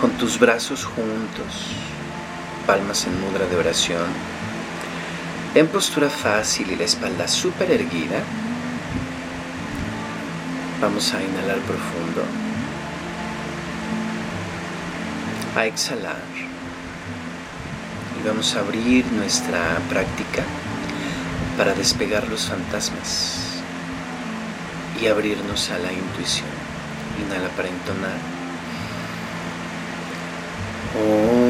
con tus brazos juntos, palmas en mudra de oración, en postura fácil y la espalda súper erguida. Vamos a inhalar profundo, a exhalar y vamos a abrir nuestra práctica para despegar los fantasmas y abrirnos a la intuición. Inhala para entonar. Inhala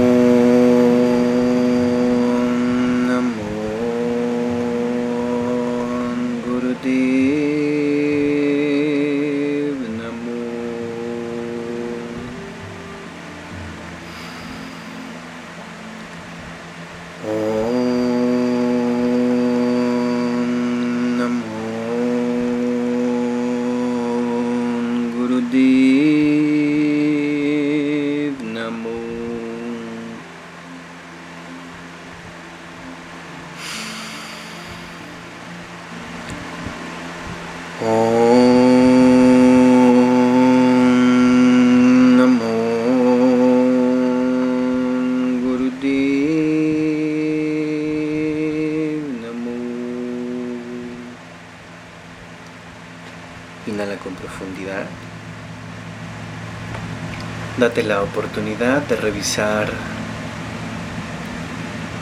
Date la oportunidad de revisar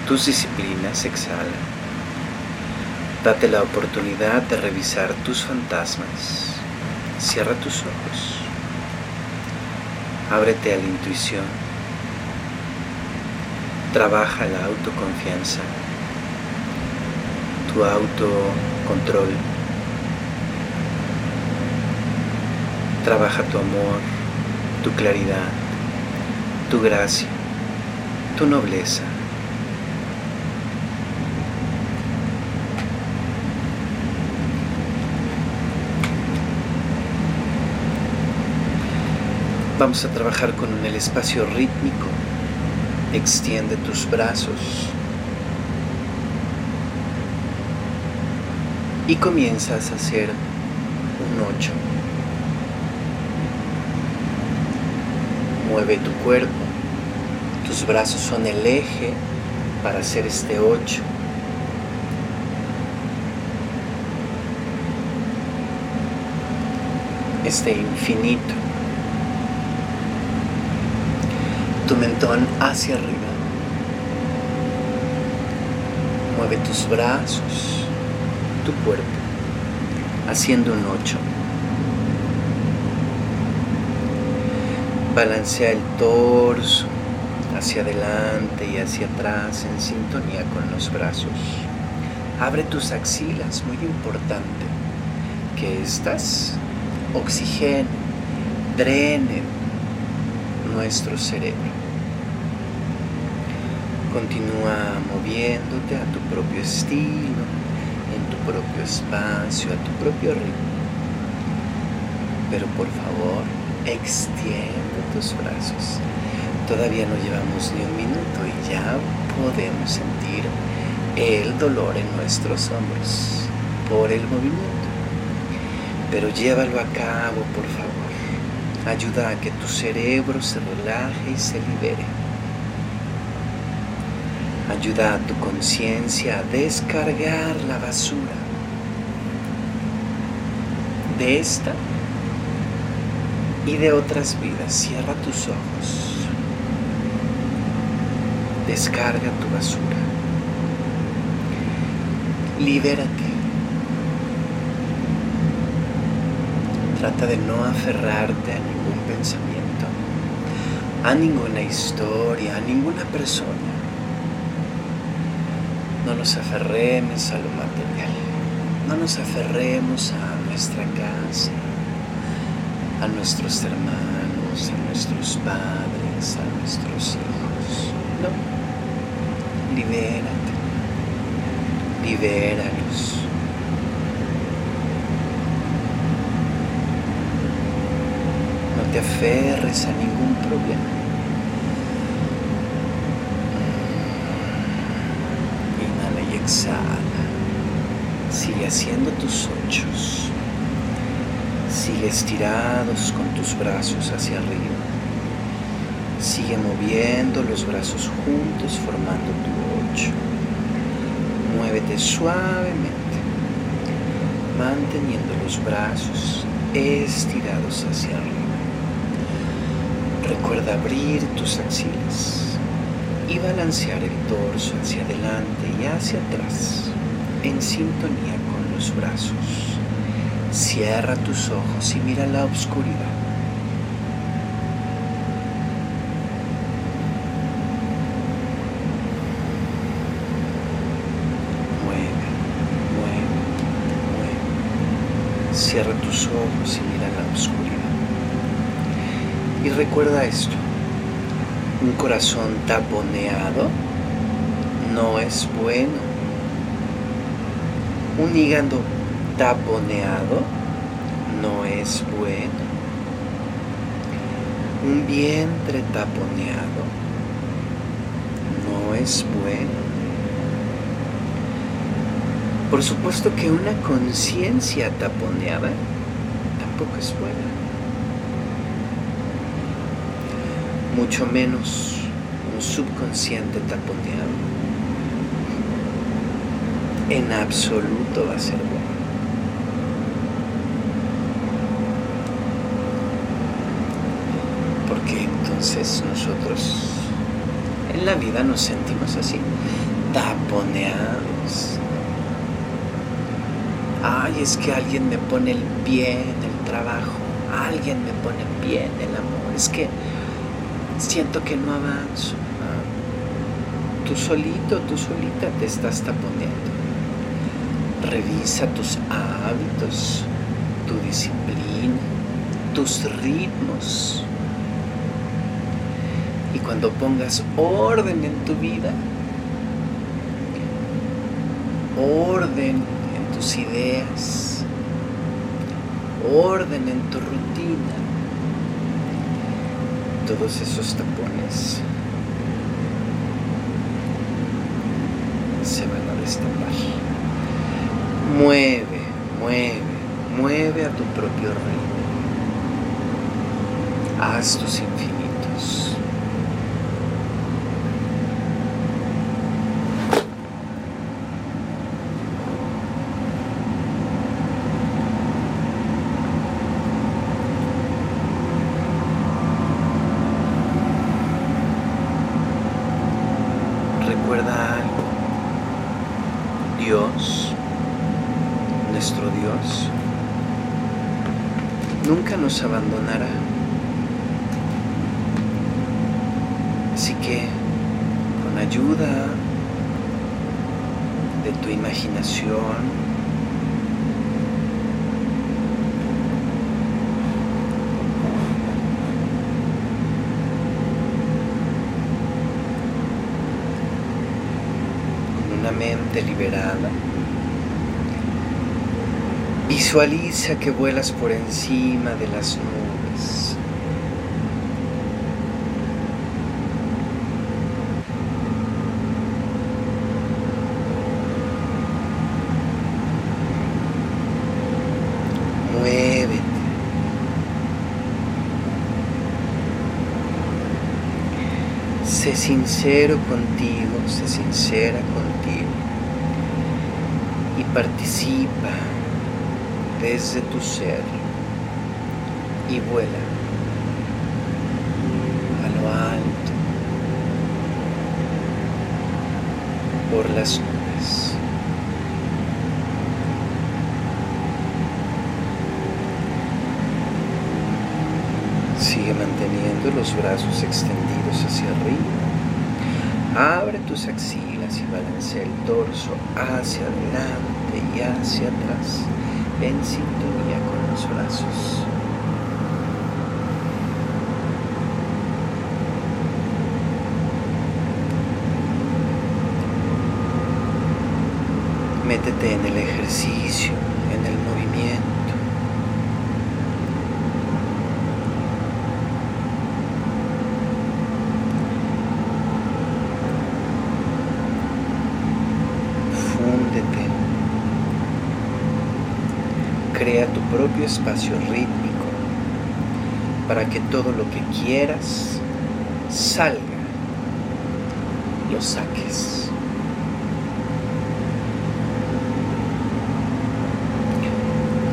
tus disciplinas, exhala. Date la oportunidad de revisar tus fantasmas. Cierra tus ojos. Ábrete a la intuición. Trabaja la autoconfianza, tu autocontrol Trabaja tu amor, tu claridad, tu gracia, tu nobleza. Vamos a trabajar con el espacio rítmico. Extiende tus brazos. Y comienzas a hacer un ocho. Mueve tu cuerpo. Tus brazos son el eje para hacer este 8. Este infinito. Tu mentón hacia arriba. Mueve tus brazos, tu cuerpo, haciendo un 8. Balancea el torso hacia adelante y hacia atrás en sintonía con los brazos. Abre tus axilas, muy importante, que estas oxigenen, drenen nuestro cerebro. Continúa moviéndote a tu propio estilo, en tu propio espacio, a tu propio ritmo. Pero por favor, extiende tus brazos. Todavía no llevamos ni un minuto y ya podemos sentir el dolor en nuestros hombros por el movimiento. Pero llévalo a cabo, por favor. Ayuda a que tu cerebro se relaje y se libere. Ayuda a tu conciencia a descargar la basura de esta y de otras vidas. Cierra tus ojos. Descarga tu basura. Libérate. Trata de no aferrarte a ningún pensamiento, a ninguna historia, a ninguna persona. No nos aferremos a lo material. No nos aferremos a nuestra casa, a nuestros hermanos, a nuestros padres, a nuestros hijos. Libérate. Libéralos. No te aferres a ningún problema. Inhala y exhala. Sigue haciendo tus ochos. Sigue estirados con tus brazos hacia arriba. Sigue moviendo los brazos juntos formando tu 8. Muévete suavemente, manteniendo los brazos estirados hacia arriba. Recuerda abrir tus axilas y balancear el torso hacia adelante y hacia atrás en sintonía con los brazos. Cierra tus ojos y mira la oscuridad. Mueve, mueve, mueve. Cierra tus ojos y mira la oscuridad. Y recuerda esto, un corazón taponeado no es bueno. Un hígado taponeado no es bueno. Un vientre taponeado no es bueno. Por supuesto que una conciencia taponeada tampoco es buena. Mucho menos un subconsciente taponeado, en absoluto va a ser bueno. Porque entonces nosotros en la vida nos sentimos así, taponeados. Ay, es que alguien me pone el pie en el trabajo, alguien me pone el pie en el amor, es que siento que no avanzo. Tú solito, tú solita te estás taponeando. Revisa tus hábitos, tu disciplina, tus ritmos. Y cuando pongas orden en tu vida, orden en tus ideas, orden en tu rutina, todos esos tapones se van a destapar. Mueve, mueve, mueve a tu propio ritmo. Haz tus infinitos. recuerda algo. Dios, nuestro Dios, nunca nos abandonará. Así que con ayuda de tu imaginación, mente liberada. Visualiza que vuelas por encima de las nubes. Muévete. Sé sincero contigo, sé sincera contigo y participa desde tu ser y vuela a lo alto por las nubes. Sigue manteniendo los brazos extendidos hacia arriba. Abre tus axilas y balancea el torso hacia adelante y hacia atrás en sintonía con los brazos. Métete en el ejercicio, en el movimiento. Fúndete. Crea tu espacio rítmico para que todo lo que quieras salga, lo saques.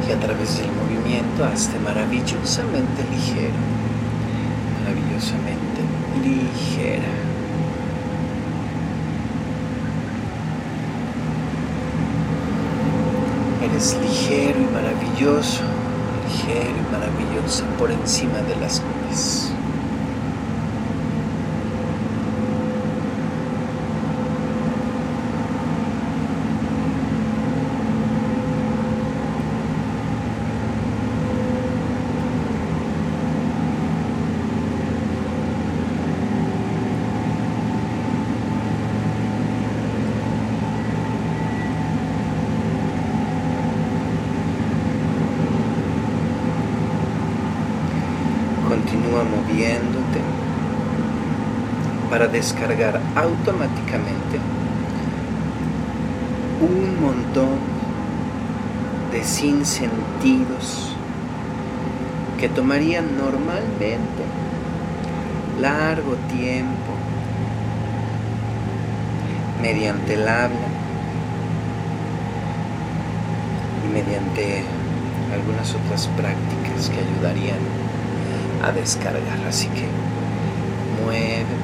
Y a través del movimiento hazte maravillosamente ligero, maravillosamente ligera. Eres ligero y maravilloso, ligero y maravilloso por encima de las nubes. Continúa moviéndote para descargar automáticamente un montón de sinsentidos que tomarían normalmente largo tiempo mediante el habla y mediante algunas otras prácticas que ayudarían a descargar. Así que mueve,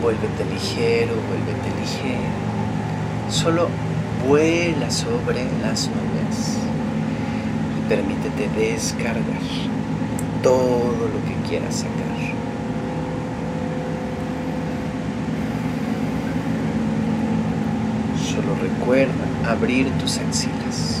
vuélvete ligero, vuélvete ligero. Solo vuela sobre las nubes y permítete descargar todo lo que quieras sacar. Solo recuerda abrir tus axilas.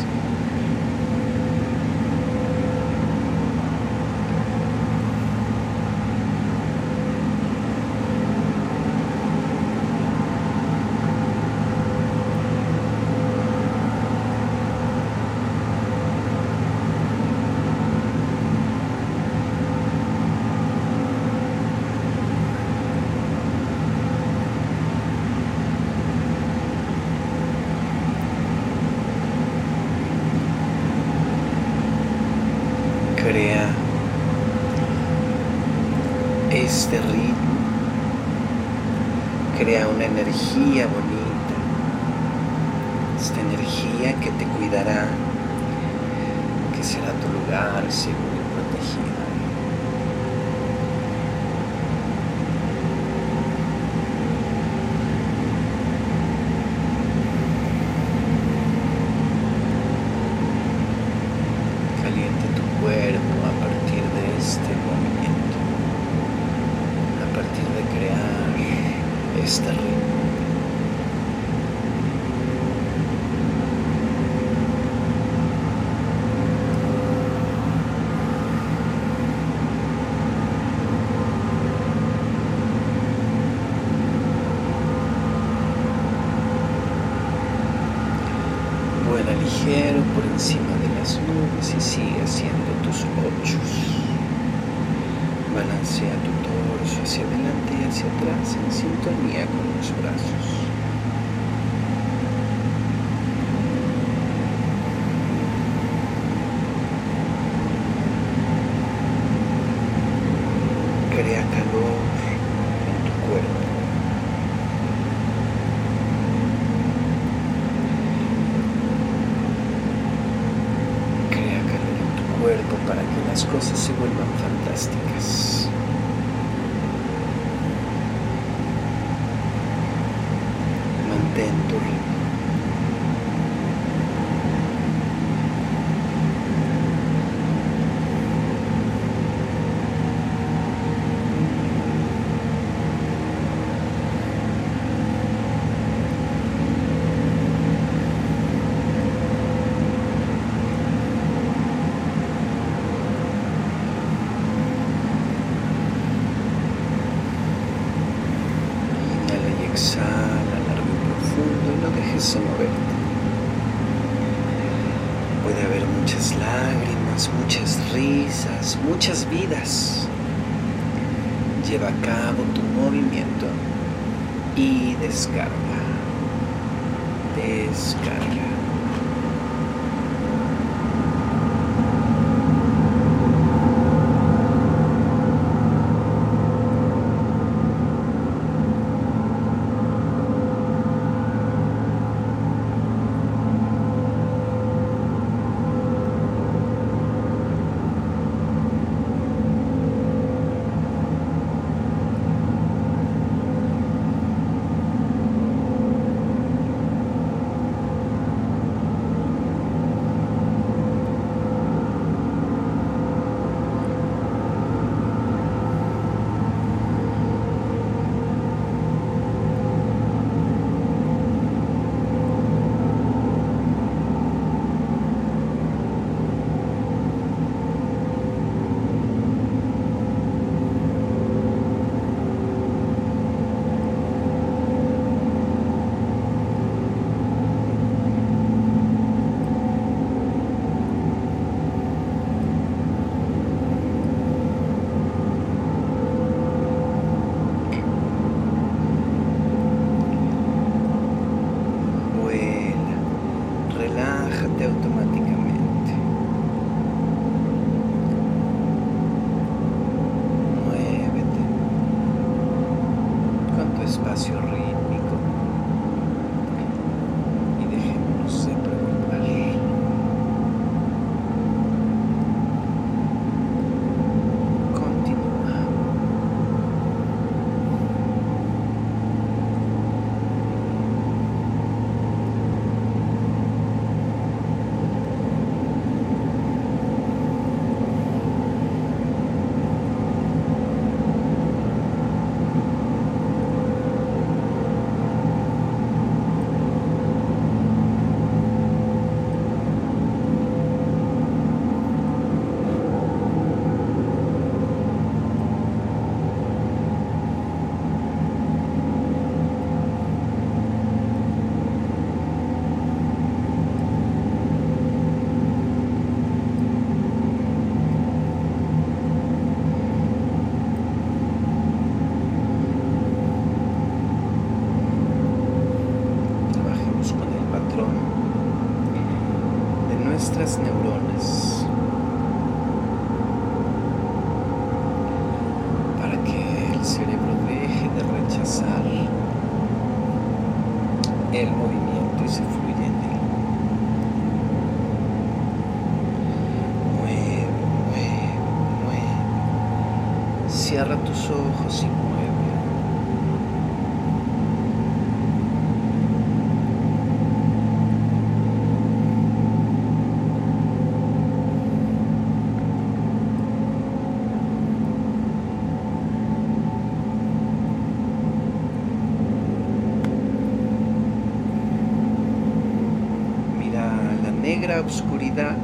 Oscuridad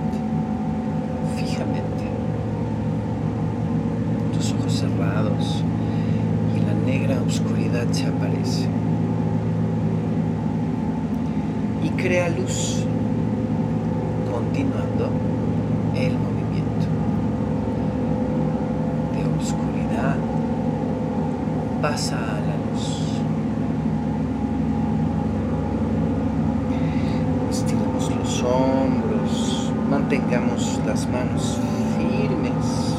fijamente. Tus ojos cerrados y la negra oscuridad se aparece. Y crea luz, continuando el movimiento. De oscuridad pasa a la luz. hombros, mantengamos las manos firmes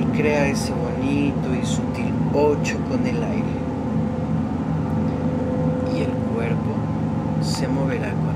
y crea ese bonito y sutil 8 con el aire. Y el cuerpo se moverá con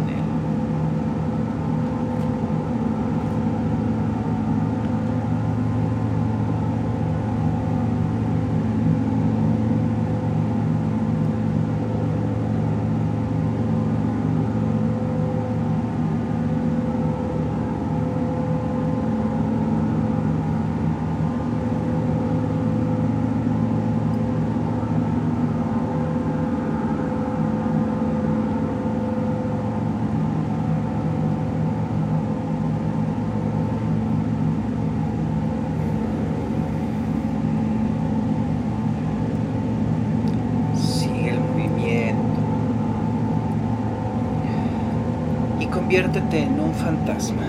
en un fantasma.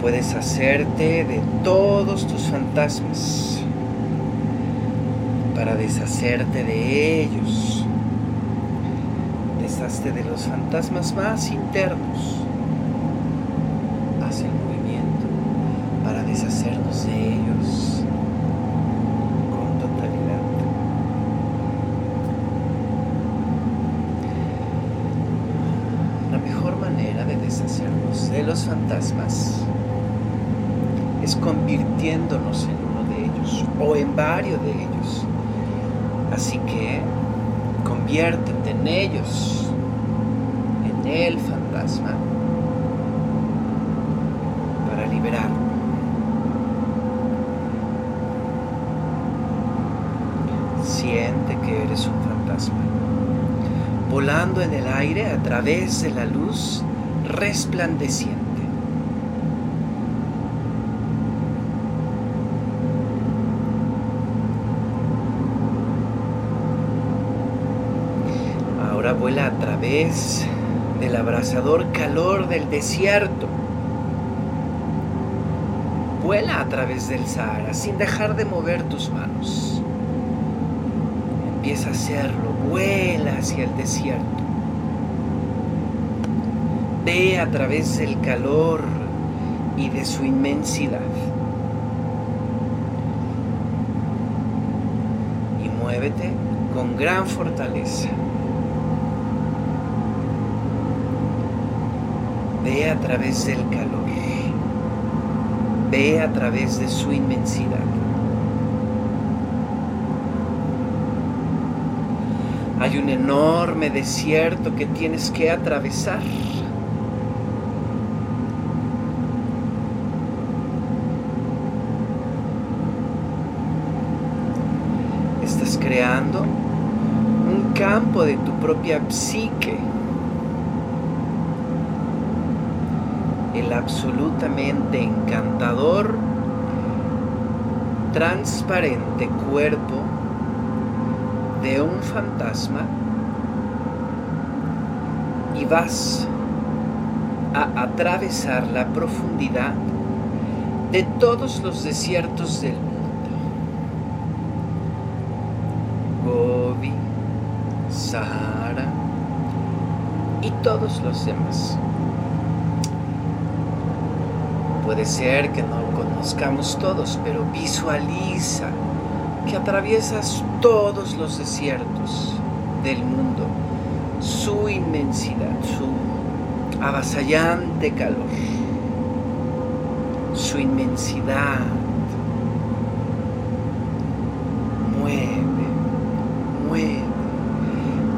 Puedes hacerte de todos tus fantasmas para deshacerte de ellos. Deshazte de los fantasmas más internos. Haz el movimiento para deshacernos de ellos. de los fantasmas es convirtiéndonos en uno de ellos o en varios de ellos. Así que conviértete en ellos, en el fantasma, para liberarlo. Siente que eres un fantasma, volando en el aire a través de la luz resplandeciente. Ahora vuela a través del abrasador calor del desierto. Vuela a través del Sahara sin dejar de mover tus manos. Empieza a hacerlo, vuela hacia el desierto. Ve a través del calor y de su inmensidad. Y muévete con gran fortaleza. Ve a través del calor. Ve a través de su inmensidad. Hay un enorme desierto que tienes que atravesar. creando un campo de tu propia psique. El absolutamente encantador, transparente cuerpo de un fantasma y vas a atravesar la profundidad de todos los desiertos del mundo Sahara y todos los demás. Puede ser que no conozcamos todos, pero visualiza que atraviesas todos los desiertos del mundo, su inmensidad, su avasallante calor, su inmensidad. Mueve, mueve.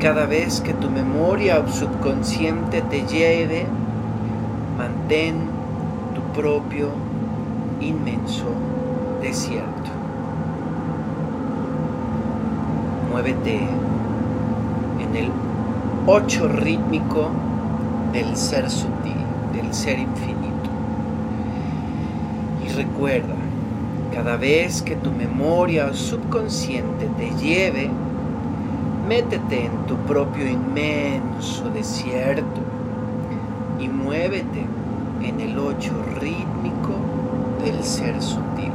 Cada vez que tu memoria o subconsciente te lleve, mantén propio inmenso desierto. Muévete en el ocho rítmico del ser sutil, del ser infinito. Y recuerda, cada vez que tu memoria subconsciente te lleve, métete en tu propio inmenso desierto y muévete en el ocho rítmico del ser sutil.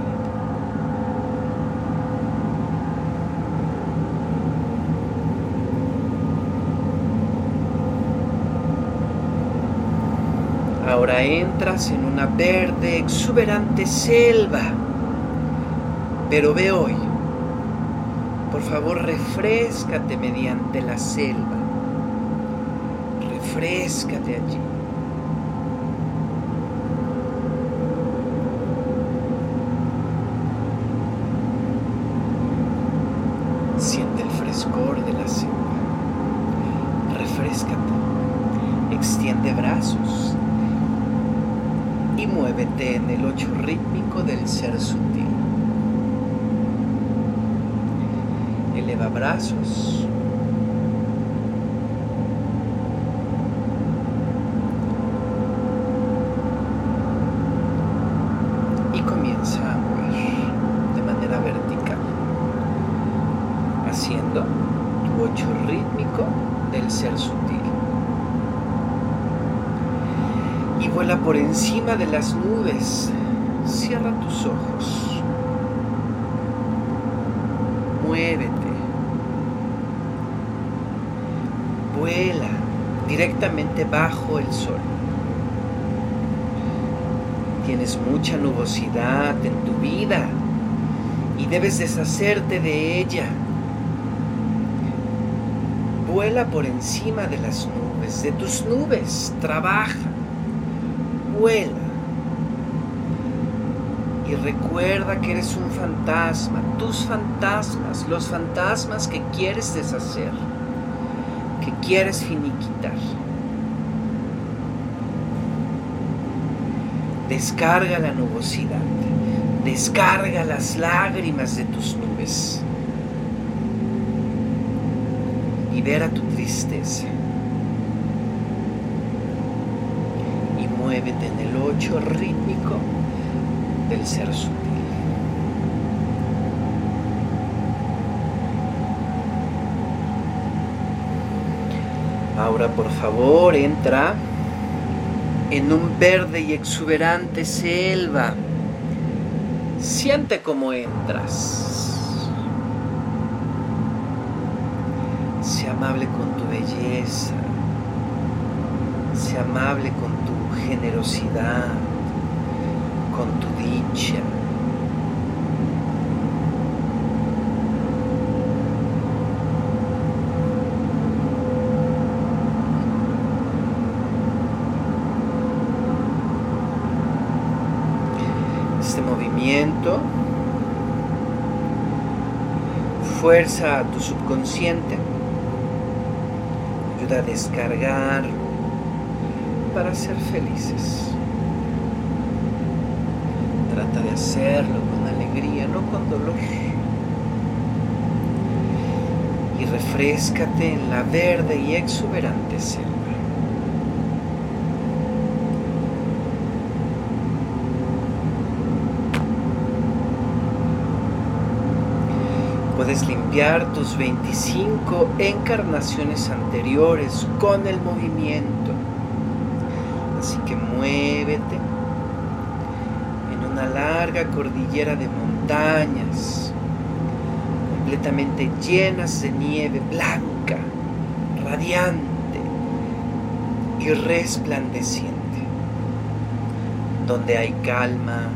Ahora entras en una verde, exuberante selva. Pero ve hoy. Por favor, refrescate mediante la selva. Refrescate allí. Siente el frescor de la selva. Refrescate. Extiende y muévete en el ocho rítmico del ser sutil. Eleva brazos. Y comienza a mover de manera vertical, haciendo tu ocho rítmico del ser sutil. y vuela por encima de las nubes. Cierra tus ojos. Muévete. Vuela directamente bajo el sol. Tienes mucha nubosidad en tu vida y debes deshacerte de ella. Vuela por encima de las nubes, de tus nubes, trabaja Y recuerda que eres un fantasma, tus fantasmas, los fantasmas que quieres deshacer, que quieres finiquitar. Descarga la nubosidad, descarga las lágrimas de tus nubes. Libera tu tristeza. Muévete en el ocho rítmico del ser sutil. Ahora por favor entra en un verde y exuberante selva. Siente cómo entras. Sea amable con tu belleza. Sea amable con generosidad, con tu dicha. Este movimiento fuerza a tu subconsciente, ayuda a descargar para ser felices. Trata de hacerlo con alegría, no con dolor. Y refrescate en la verde y exuberante selva. Puedes limpiar tus 25 encarnaciones anteriores con el movimiento Así que muévete. En una larga cordillera de montañas completamente llenas de nieve blanca, radiante y resplandeciente, donde hay calma,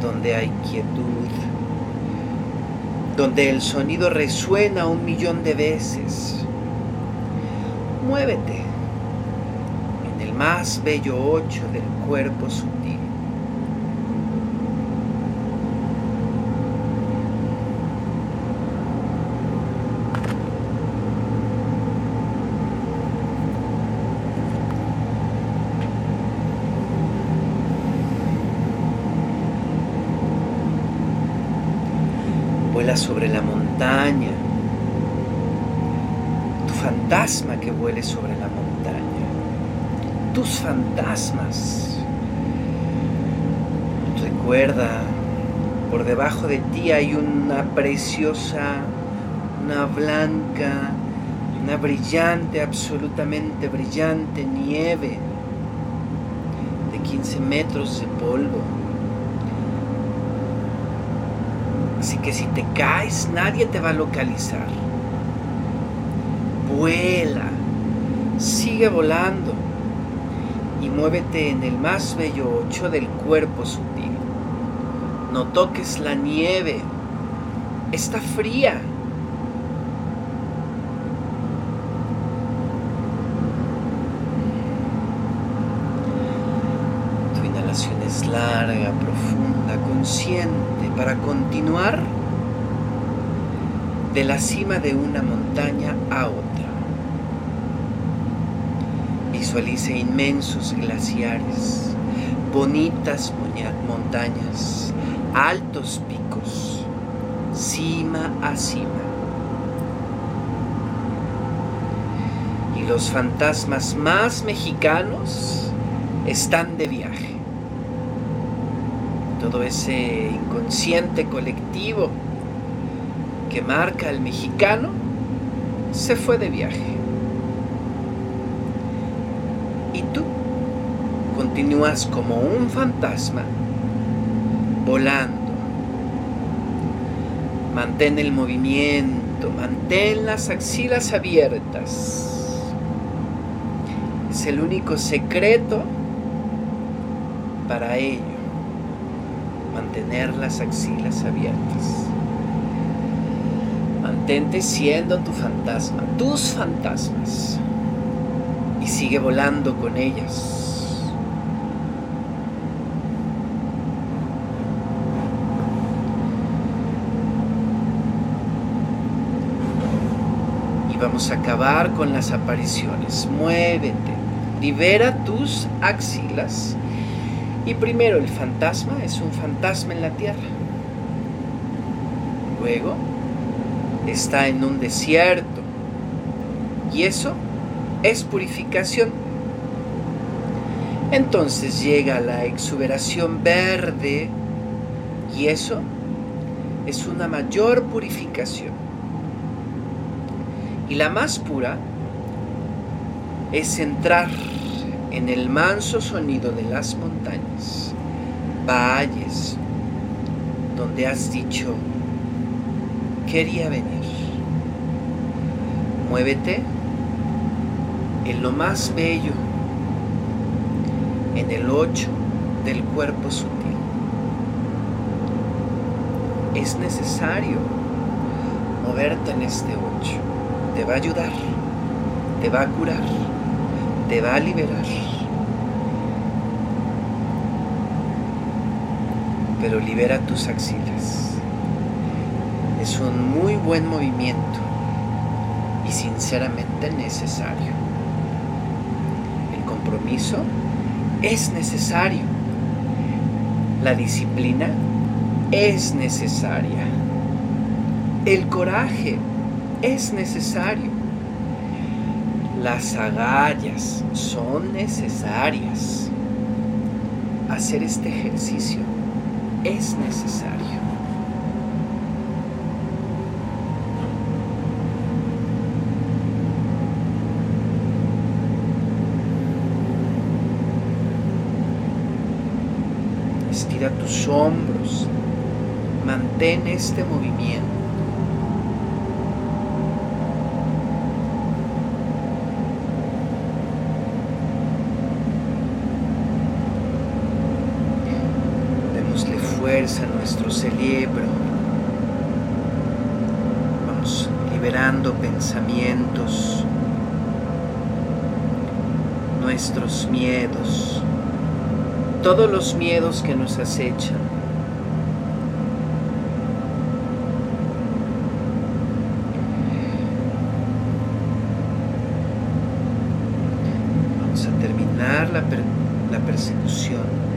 donde hay quietud, donde el sonido resuena un millón de veces. Muévete más bello ocho del cuerpo sutil. sobre la montaña, tu fantasma que vuele sobre la montaña, fantasmas. Recuerda, por debajo de ti hay una preciosa, una blanca, una brillante, absolutamente brillante nieve de 15 metros de polvo Así que si te caes, nadie te va a localizar. Vuela, sigue volando muévete en el más bello ocho del cuerpo sutil. No toques la nieve, está fría. Tu inhalación es larga, profunda, consciente para continuar de la cima de una montaña a otra. Visualice inmensos glaciares, bonitas montañas, altos picos, cima a cima. Y los fantasmas más mexicanos están de viaje todo ese inconsciente colectivo que marca al mexicano, se fue de viaje. Y tú continúas como un fantasma, volando. Mantén el movimiento, mantén las axilas abiertas. Es el único secreto para ello mantener las axilas abiertas. Mantente siendo tu fantasma, tus fantasmas, y sigue volando con ellas. Y vamos a acabar con las apariciones. Muévete, libera tus axilas y primero el fantasma es un fantasma en la tierra. Luego está en un desierto. Y eso es purificación. Entonces llega la exuberación verde y eso es una mayor purificación. Y la más pura es entrar en el manso sonido de las montañas, valles, donde has dicho, quería venir. Muévete en lo más bello, en el ocho del cuerpo sutil. Es necesario moverte en este ocho. Te va a ayudar, te va a curar te va a liberar. Pero libera tus axilas. Es un muy buen movimiento y sinceramente necesario. El compromiso es necesario. La disciplina es necesaria. El coraje es necesario. Las agallas son necesarias. Hacer este ejercicio es necesario. Estira tus hombros. Mantén este movimiento. A nuestro cerebro liberando pensamientos, nuestros miedos, todos los miedos que nos acechan. Vamos a terminar la, la persecución.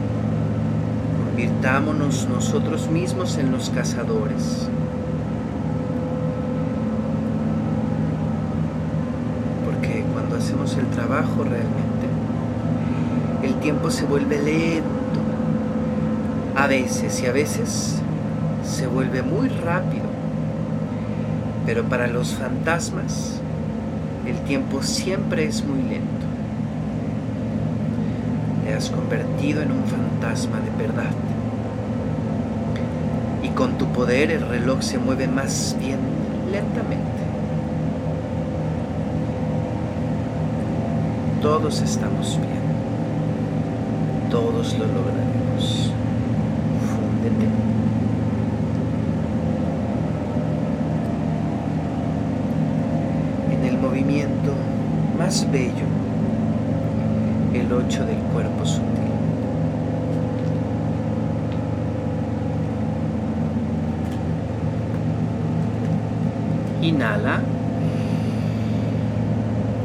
Convirtámonos nosotros mismos en los cazadores. Porque cuando hacemos el trabajo realmente, el tiempo se vuelve lento. A veces y a veces se vuelve muy rápido. Pero para los fantasmas el tiempo siempre es muy lento. Te has convertido en un fantasma de verdad. Con tu poder el reloj se mueve más bien lentamente. Todos estamos bien todos lo lograremos. Fúndete. En el movimiento más bello, el 8 del cuerpo sutil.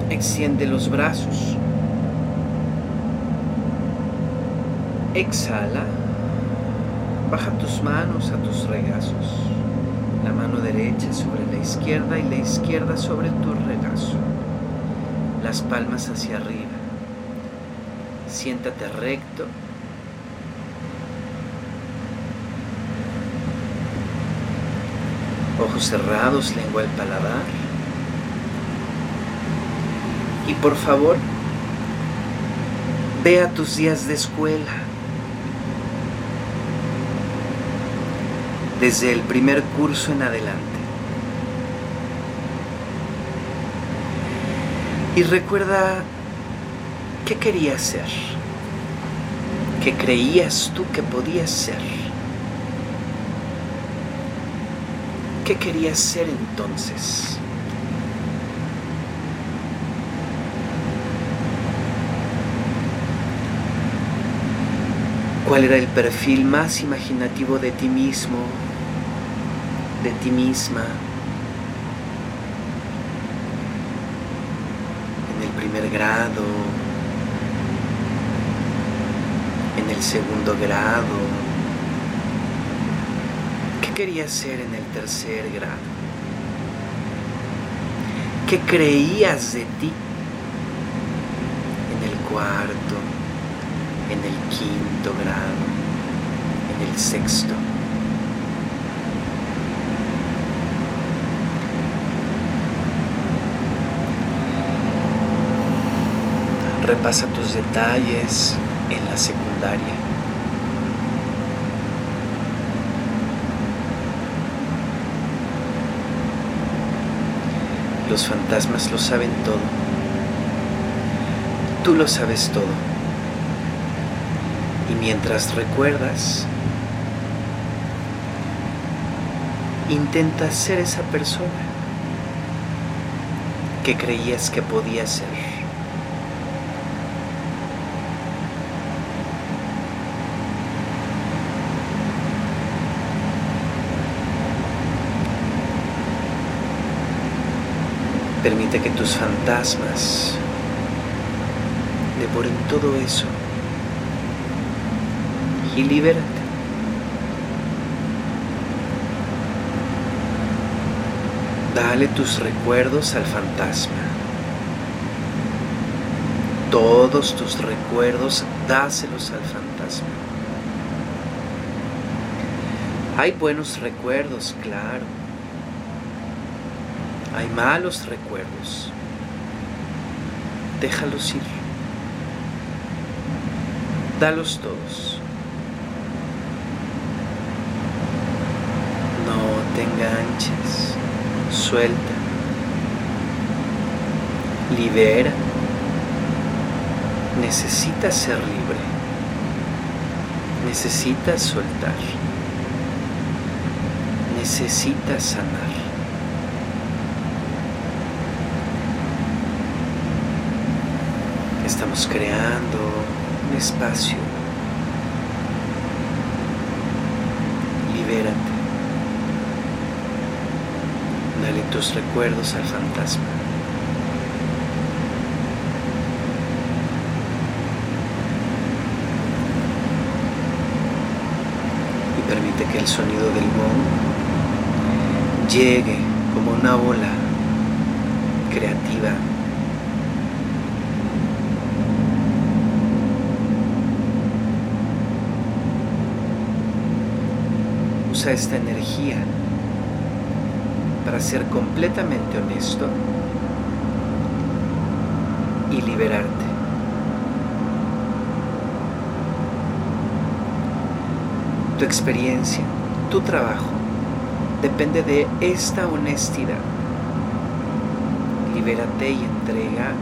Extiende los brazos. Exhala. Baja tus manos a tus regazos. La mano derecha sobre la izquierda y la izquierda sobre tu regazo. Las palmas hacia arriba. Siéntate recto. Cerrados, lengua al paladar. Y por favor, ve a tus días de escuela. desde el primer curso en adelante. Y recuerda qué querías ser, qué creías tú que podías ser, qué querías ser entonces. ¿Cuál era el perfil más imaginativo de ti mismo de ti misma. En el primer grado, en el segundo grado. ¿Qué querías ser en el tercer grado? ¿Qué creías de ti en el cuarto, en el quinto grado, en el sexto? repasa tus detalles en la secundaria. Los fantasmas lo saben todo. Tú lo sabes todo. Y mientras recuerdas, intenta ser esa persona que creías que podía ser. Permite que tus fantasmas devoren todo eso y libérate. Dale tus recuerdos al fantasma. Todos tus recuerdos, dáselos al fantasma. Hay buenos recuerdos, claro hay malos recuerdos. Déjalos ir. Dalos todos. No te enganches. Suelta. Libera. Necesitas ser libre. Necesitas soltar. Necesitas sanar. Estamos creando un espacio. Libérate. Dale tus recuerdos al fantasma. Y permite que el sonido del gong llegue como una ola creativa usa esta energía para ser completamente honesto y liberarte. Tu experiencia, tu trabajo, depende de esta honestidad. Libérate y entrega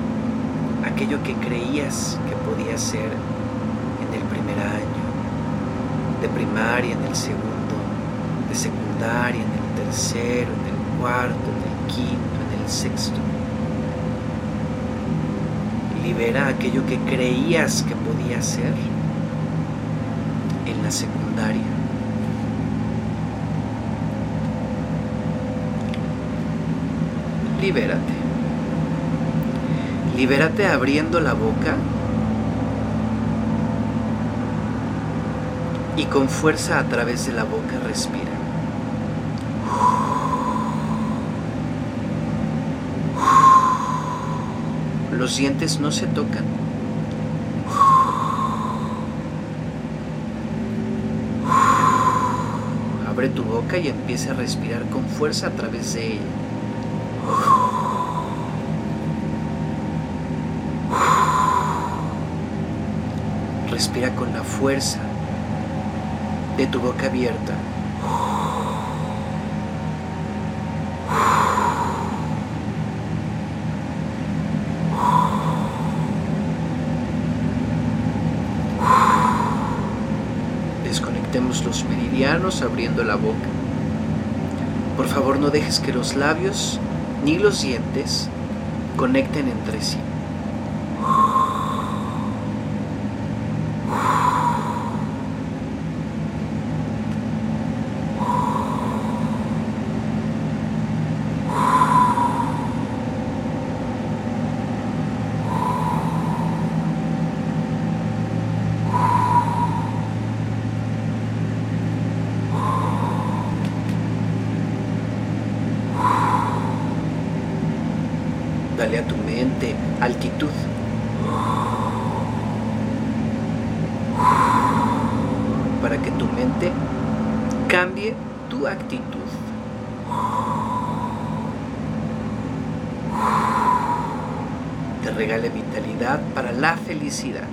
aquello que creías que podía ser en el primer año, de primaria, en el segundo secundaria, en el tercero, en el cuarto, en el quinto, en el sexto. Libera aquello que creías que podía ser en la secundaria. Libérate. Libérate abriendo la boca y con fuerza a través de la boca respira. Los dientes no se tocan. Abre tu boca y empieza a respirar con fuerza a través de ella. Respira con la fuerza de tu boca abierta. Desconectemos los abriendo la boca. Por favor no dejes que los labios ni los dientes conecten entre sí. Dale a tu mente altitud. Para que tu mente cambie tu actitud. Te regale vitalidad para la felicidad.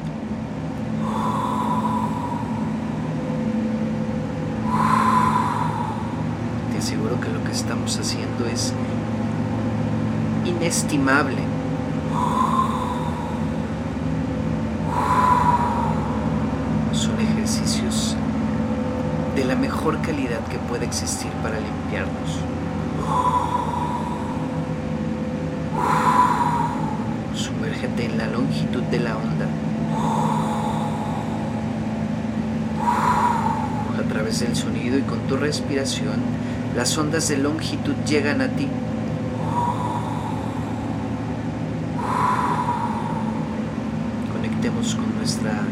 Te aseguro que lo que estamos haciendo es inestimable. Son ejercicios de la mejor calidad que puede existir para limpiarnos. Sumérgete en la longitud de la onda. A través del sonido y con respiración, las ondas de longitud llegan a ti. con nuestra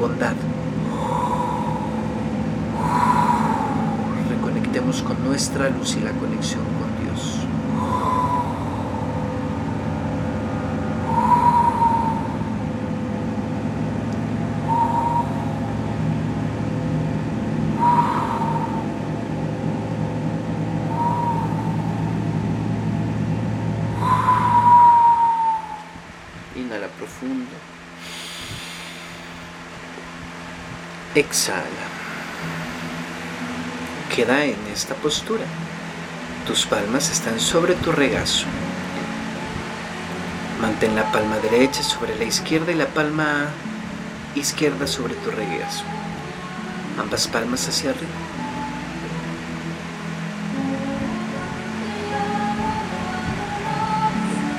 bondad. Reconectemos con nuestra luz y la conexión con Dios. Inhala profundo. Exhala. Queda en esta postura. Tus palmas están sobre tu regazo. Mantén la palma derecha sobre la izquierda y la palma izquierda sobre tu regazo. Ambas palmas hacia arriba.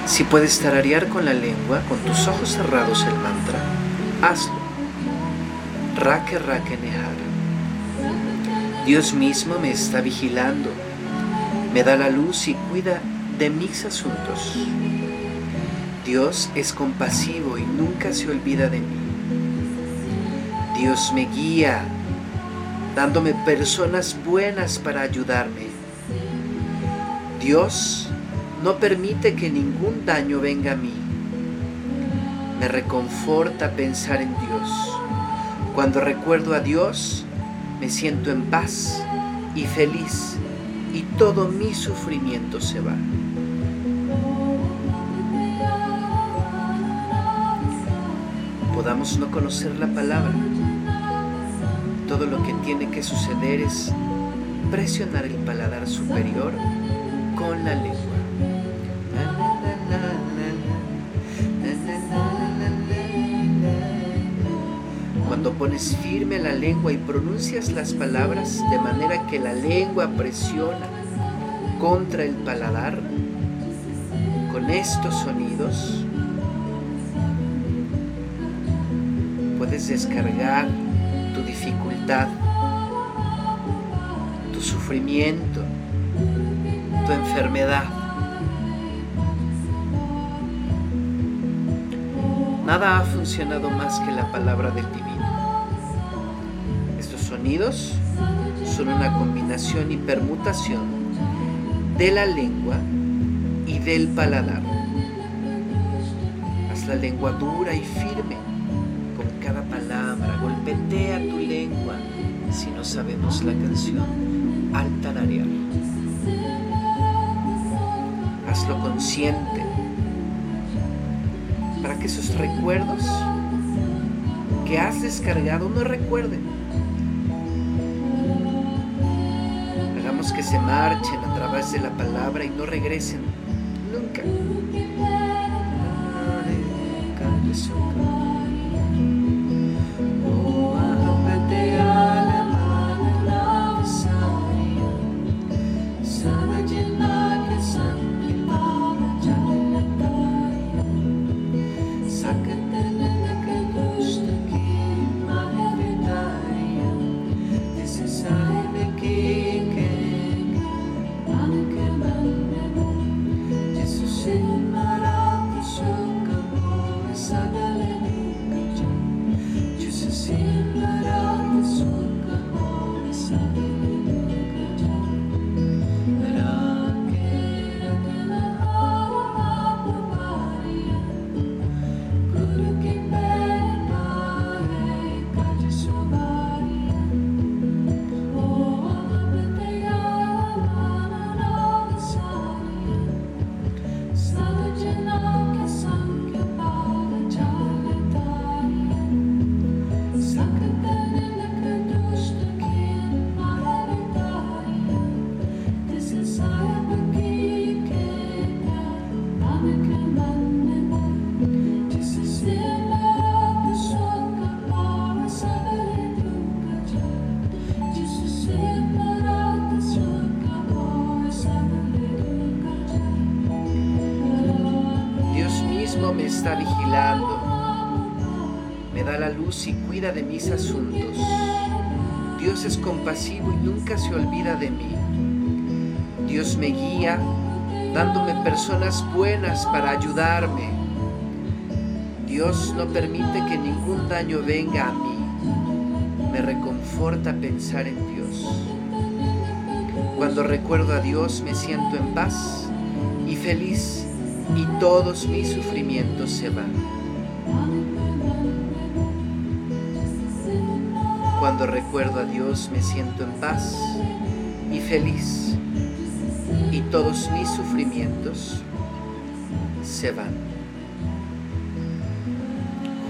Si puedes tararear con la lengua, con tus ojos cerrados el mantra, hazlo. Rake Rake Nehara. Dios mismo me está vigilando, me da la luz y cuida de mis asuntos. Dios es compasivo y nunca se olvida de mí. Dios me guía, dándome personas buenas para ayudarme. Dios no permite que ningún daño venga a mí. Me reconforta pensar en Dios. Cuando recuerdo a Dios, me siento en paz y feliz y todo mi sufrimiento se va. Podamos no conocer la palabra. Todo lo que tiene que suceder es presionar el paladar superior con la lengua. Pones firme la lengua y pronuncias las palabras de manera que la lengua presiona contra el paladar, con estos sonidos puedes descargar tu dificultad, tu sufrimiento, tu enfermedad. Nada ha funcionado más que la palabra del divino. Sonidos son una combinación y permutación de la lengua y del paladar. Haz la lengua dura y firme con cada palabra. Golpetea tu lengua si no sabemos la canción al tararear. Hazlo consciente para que esos recuerdos que has descargado no recuerden. Que se marchen a través de la palabra y no regresen nunca. De mis asuntos. Dios es compasivo y nunca se olvida de mí. Dios me guía dándome personas buenas para ayudarme. Dios no permite que ningún daño venga a mí. Me reconforta pensar en Dios. Cuando recuerdo a Dios me siento en paz y feliz y todos mis sufrimientos se van. Cuando recuerdo a Dios me siento en paz y feliz y todos mis sufrimientos se van.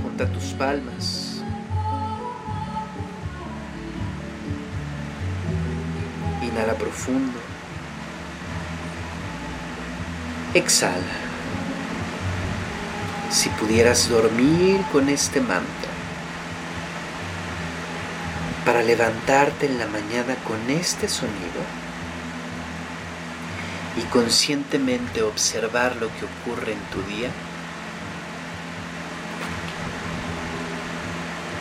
Junta tus palmas. Inhala profundo. Exhala si pudieras dormir con este mantra, para levantarte en la mañana con este sonido y conscientemente observar lo que ocurre en tu día,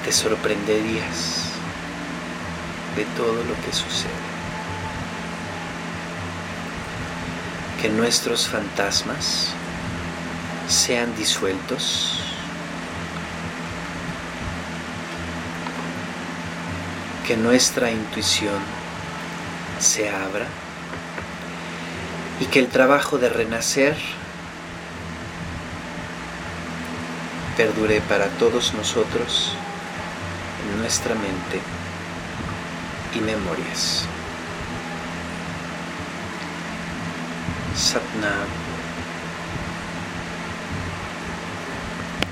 te sorprenderías de todo lo que sucede. Que nuestros fantasmas sean disueltos. Que nuestra intuición se abra y que el trabajo de renacer perdure para todos nosotros en nuestra mente y memorias. Satnam